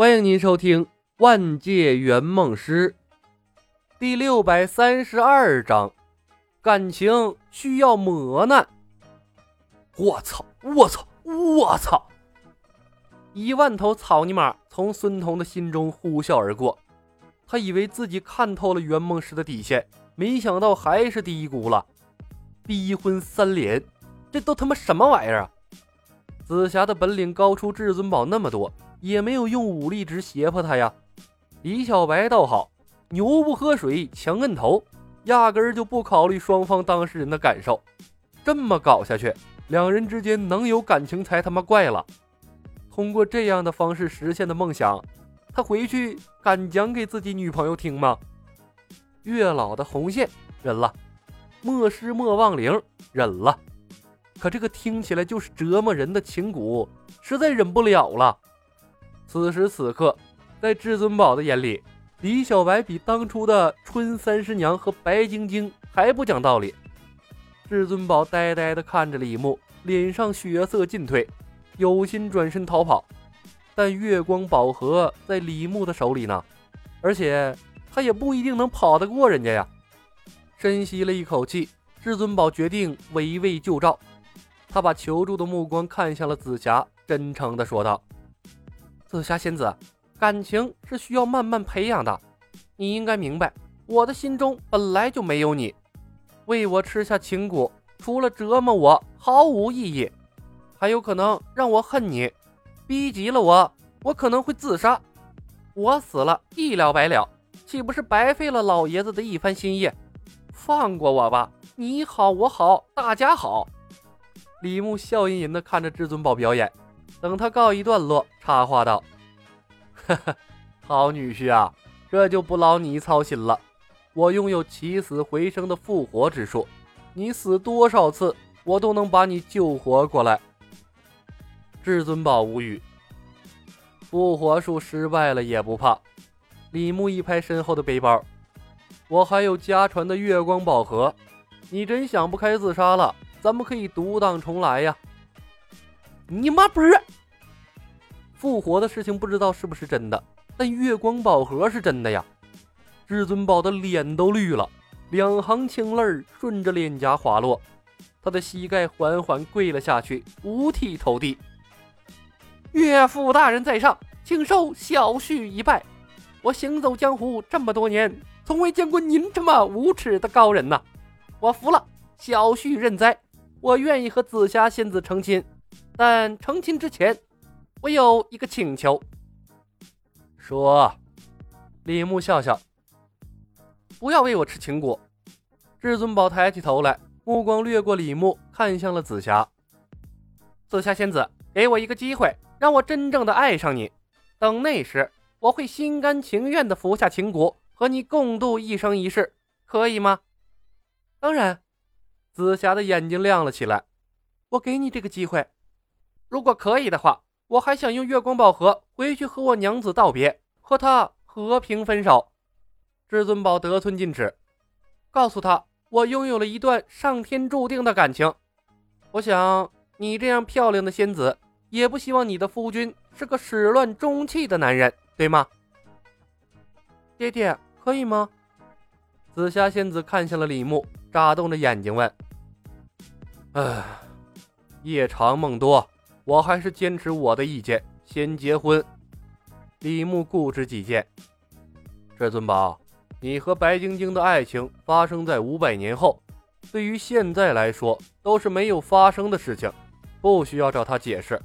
欢迎您收听《万界圆梦师》第六百三十二章：感情需要磨难。我操！我操！我操！一万头草泥马从孙彤的心中呼啸而过，他以为自己看透了圆梦师的底线，没想到还是低估了。逼婚三连，这都他妈什么玩意儿啊！紫霞的本领高出至尊宝那么多。也没有用武力值胁迫他呀。李小白倒好，牛不喝水强摁头，压根儿就不考虑双方当事人的感受。这么搞下去，两人之间能有感情才他妈怪了。通过这样的方式实现的梦想，他回去敢讲给自己女朋友听吗？月老的红线忍了，莫失莫忘铃忍了，可这个听起来就是折磨人的情蛊，实在忍不了了。此时此刻，在至尊宝的眼里，李小白比当初的春三师娘和白晶晶还不讲道理。至尊宝呆呆地看着李牧，脸上血色尽退，有心转身逃跑，但月光宝盒在李牧的手里呢，而且他也不一定能跑得过人家呀。深吸了一口气，至尊宝决定围魏救赵，他把求助的目光看向了紫霞，真诚地说道。紫霞仙子，感情是需要慢慢培养的，你应该明白，我的心中本来就没有你。为我吃下情蛊，除了折磨我，毫无意义，还有可能让我恨你，逼急了我，我可能会自杀。我死了，一了百了，岂不是白费了老爷子的一番心意？放过我吧，你好，我好，大家好。李牧笑吟吟地看着至尊宝表演。等他告一段落，插话道：“哈哈，好女婿啊，这就不劳你操心了。我拥有起死回生的复活之术，你死多少次，我都能把你救活过来。”至尊宝无语，复活术失败了也不怕。李牧一拍身后的背包：“我还有家传的月光宝盒，你真想不开自杀了，咱们可以独当重来呀。”你妈不是复活的事情，不知道是不是真的，但月光宝盒是真的呀！至尊宝的脸都绿了，两行清泪顺着脸颊滑落，他的膝盖缓缓跪了下去，五体投地。岳父大人在上，请受小婿一拜。我行走江湖这么多年，从未见过您这么无耻的高人呐！我服了，小婿认栽，我愿意和紫霞仙子成亲。但成亲之前，我有一个请求。说，李牧笑笑，不要喂我吃情蛊。至尊宝抬起头来，目光掠过李牧，看向了紫霞。紫霞仙子，给我一个机会，让我真正的爱上你。等那时，我会心甘情愿的服下情蛊，和你共度一生一世，可以吗？当然。紫霞的眼睛亮了起来。我给你这个机会。如果可以的话，我还想用月光宝盒回去和我娘子道别，和她和平分手。至尊宝得寸进尺，告诉他我拥有了一段上天注定的感情。我想你这样漂亮的仙子，也不希望你的夫君是个始乱终弃的男人，对吗？爹爹，可以吗？紫霞仙子看向了李牧，眨动着眼睛问：“唉，夜长梦多。”我还是坚持我的意见，先结婚。李牧固执己见。至尊宝，你和白晶晶的爱情发生在五百年后，对于现在来说都是没有发生的事情，不需要找他解释。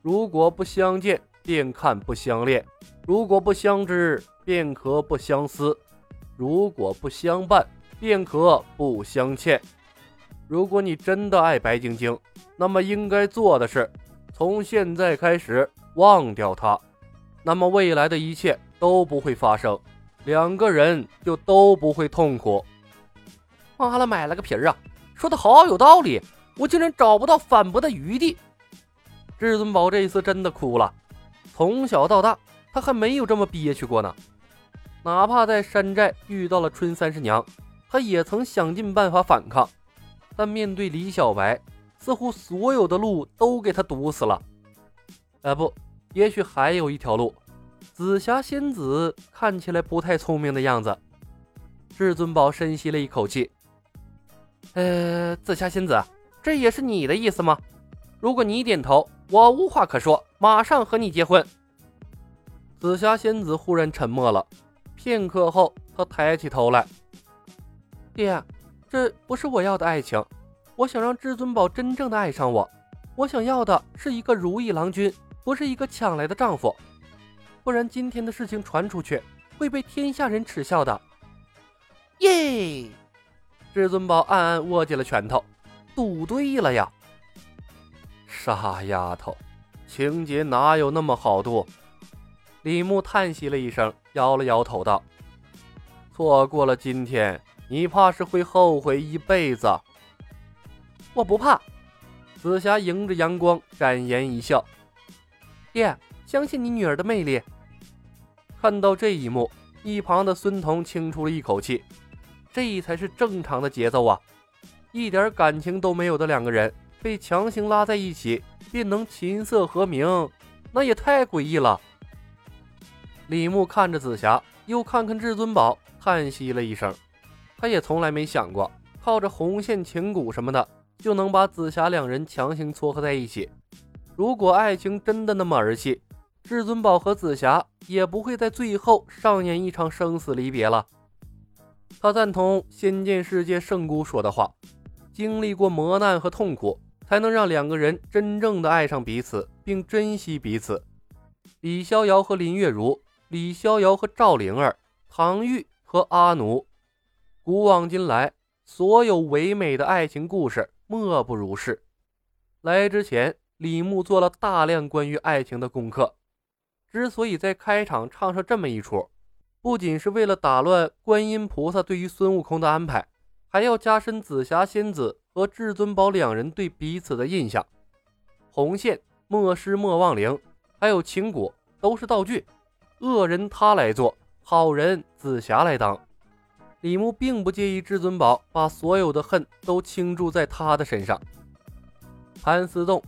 如果不相见，便看不相恋；如果不相知，便可不相思；如果不相伴，便可不相欠。如果你真的爱白晶晶，那么应该做的是。从现在开始忘掉他，那么未来的一切都不会发生，两个人就都不会痛苦。妈了，买了个皮儿啊！说的好有道理，我竟然找不到反驳的余地。至尊宝这一次真的哭了，从小到大他还没有这么憋屈过呢。哪怕在山寨遇到了春三十娘，他也曾想尽办法反抗，但面对李小白。似乎所有的路都给他堵死了。哎，不，也许还有一条路。紫霞仙子看起来不太聪明的样子。至尊宝深吸了一口气，呃，紫霞仙子，这也是你的意思吗？如果你点头，我无话可说，马上和你结婚。紫霞仙子忽然沉默了，片刻后，她抬起头来：“爹，这不是我要的爱情，我想让至尊宝真正的爱上我，我想要的是一个如意郎君，不是一个抢来的丈夫。不然今天的事情传出去，会被天下人耻笑的。”耶！至尊宝暗暗握紧了拳头，赌对了呀！傻丫头，情节哪有那么好赌？李牧叹息了一声，摇了摇头道：“错过了今天，你怕是会后悔一辈子。”我不怕。紫霞迎着阳光，展颜一笑：“爹，相信你女儿的魅力。”看到这一幕，一旁的孙彤轻出了一口气。这才是正常的节奏啊！一点感情都没有的两个人被强行拉在一起，便能琴瑟和鸣，那也太诡异了。李牧看着紫霞，又看看至尊宝，叹息了一声。他也从来没想过，靠着红线情蛊什么的，就能把紫霞两人强行撮合在一起。如果爱情真的那么儿戏，至尊宝和紫霞也不会在最后上演一场生死离别了。他赞同仙剑世界圣姑说的话：经历过磨难和痛苦，才能让两个人真正的爱上彼此，并珍惜彼此。李逍遥和林月如，李逍遥和赵灵儿，唐钰和阿奴，古往今来，所有唯美的爱情故事，莫不如是。来之前，李牧做了大量关于爱情的功课。之所以在开场唱上这么一出。不仅是为了打乱观音菩萨对于孙悟空的安排，还要加深紫霞仙子和至尊宝两人对彼此的印象。红线、莫失莫忘铃，还有情蛊都是道具，恶人他来做，好人紫霞来当。李牧并不介意至尊宝把所有的恨都倾注在他的身上。盘丝洞，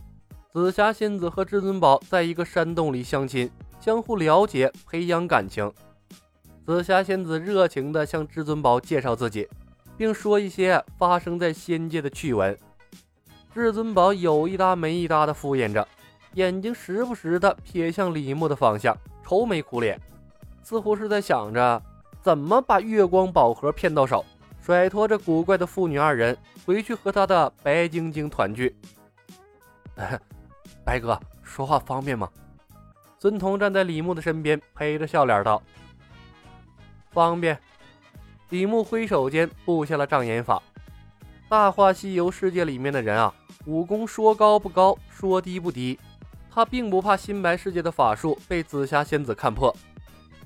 紫霞仙子和至尊宝在一个山洞里相亲，相互了解，培养感情。紫霞仙子热情地向至尊宝介绍自己，并说一些发生在仙界的趣闻。至尊宝有一搭没一搭地敷衍着，眼睛时不时地瞥向李牧的方向，愁眉苦脸，似乎是在想着怎么把月光宝盒骗到手，甩脱这古怪的父女二人回去和他的白晶晶团聚。白哥，说话方便吗？孙彤站在李牧的身边，陪着笑脸道。方便，李牧挥手间布下了障眼法。大话西游世界里面的人啊，武功说高不高，说低不低。他并不怕新白世界的法术被紫霞仙子看破，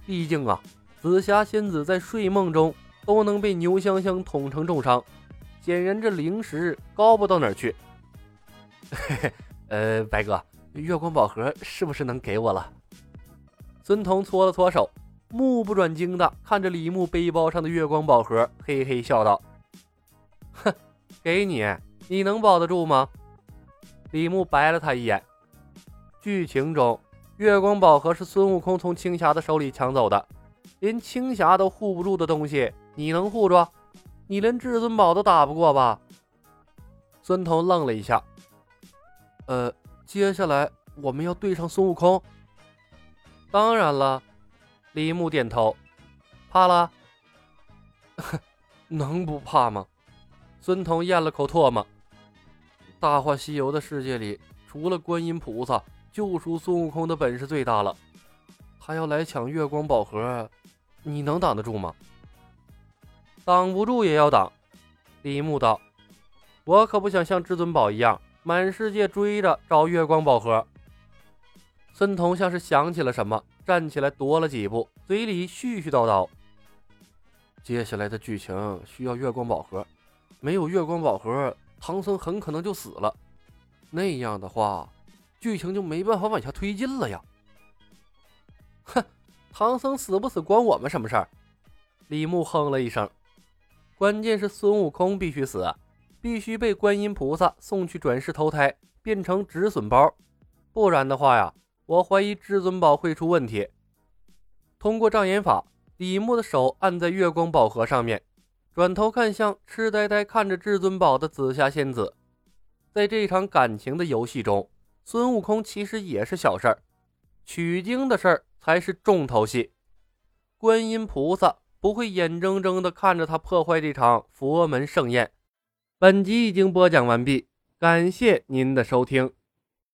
毕竟啊，紫霞仙子在睡梦中都能被牛香香捅成重伤，显然这灵石高不到哪儿去。嘿嘿，呃，白哥，月光宝盒是不是能给我了？孙彤搓了搓手。目不转睛的看着李牧背包上的月光宝盒，嘿嘿笑道：“哼，给你，你能保得住吗？”李牧白了他一眼。剧情中，月光宝盒是孙悟空从青霞的手里抢走的，连青霞都护不住的东西，你能护住？你连至尊宝都打不过吧？孙彤愣了一下。呃，接下来我们要对上孙悟空？当然了。李牧点头，怕了？能不怕吗？孙彤咽了口唾沫。大话西游的世界里，除了观音菩萨，救赎孙悟空的本事最大了。他要来抢月光宝盒，你能挡得住吗？挡不住也要挡。李牧道：“我可不想像至尊宝一样，满世界追着找月光宝盒。”孙彤像是想起了什么。站起来，踱了几步，嘴里絮絮叨叨。接下来的剧情需要月光宝盒，没有月光宝盒，唐僧很可能就死了。那样的话，剧情就没办法往下推进了呀。哼，唐僧死不死关我们什么事儿？李牧哼了一声。关键是孙悟空必须死，必须被观音菩萨送去转世投胎，变成止损包，不然的话呀。我怀疑至尊宝会出问题。通过障眼法，李牧的手按在月光宝盒上面，转头看向痴呆呆看着至尊宝的紫霞仙子。在这场感情的游戏中，孙悟空其实也是小事儿，取经的事儿才是重头戏。观音菩萨不会眼睁睁地看着他破坏这场佛门盛宴。本集已经播讲完毕，感谢您的收听。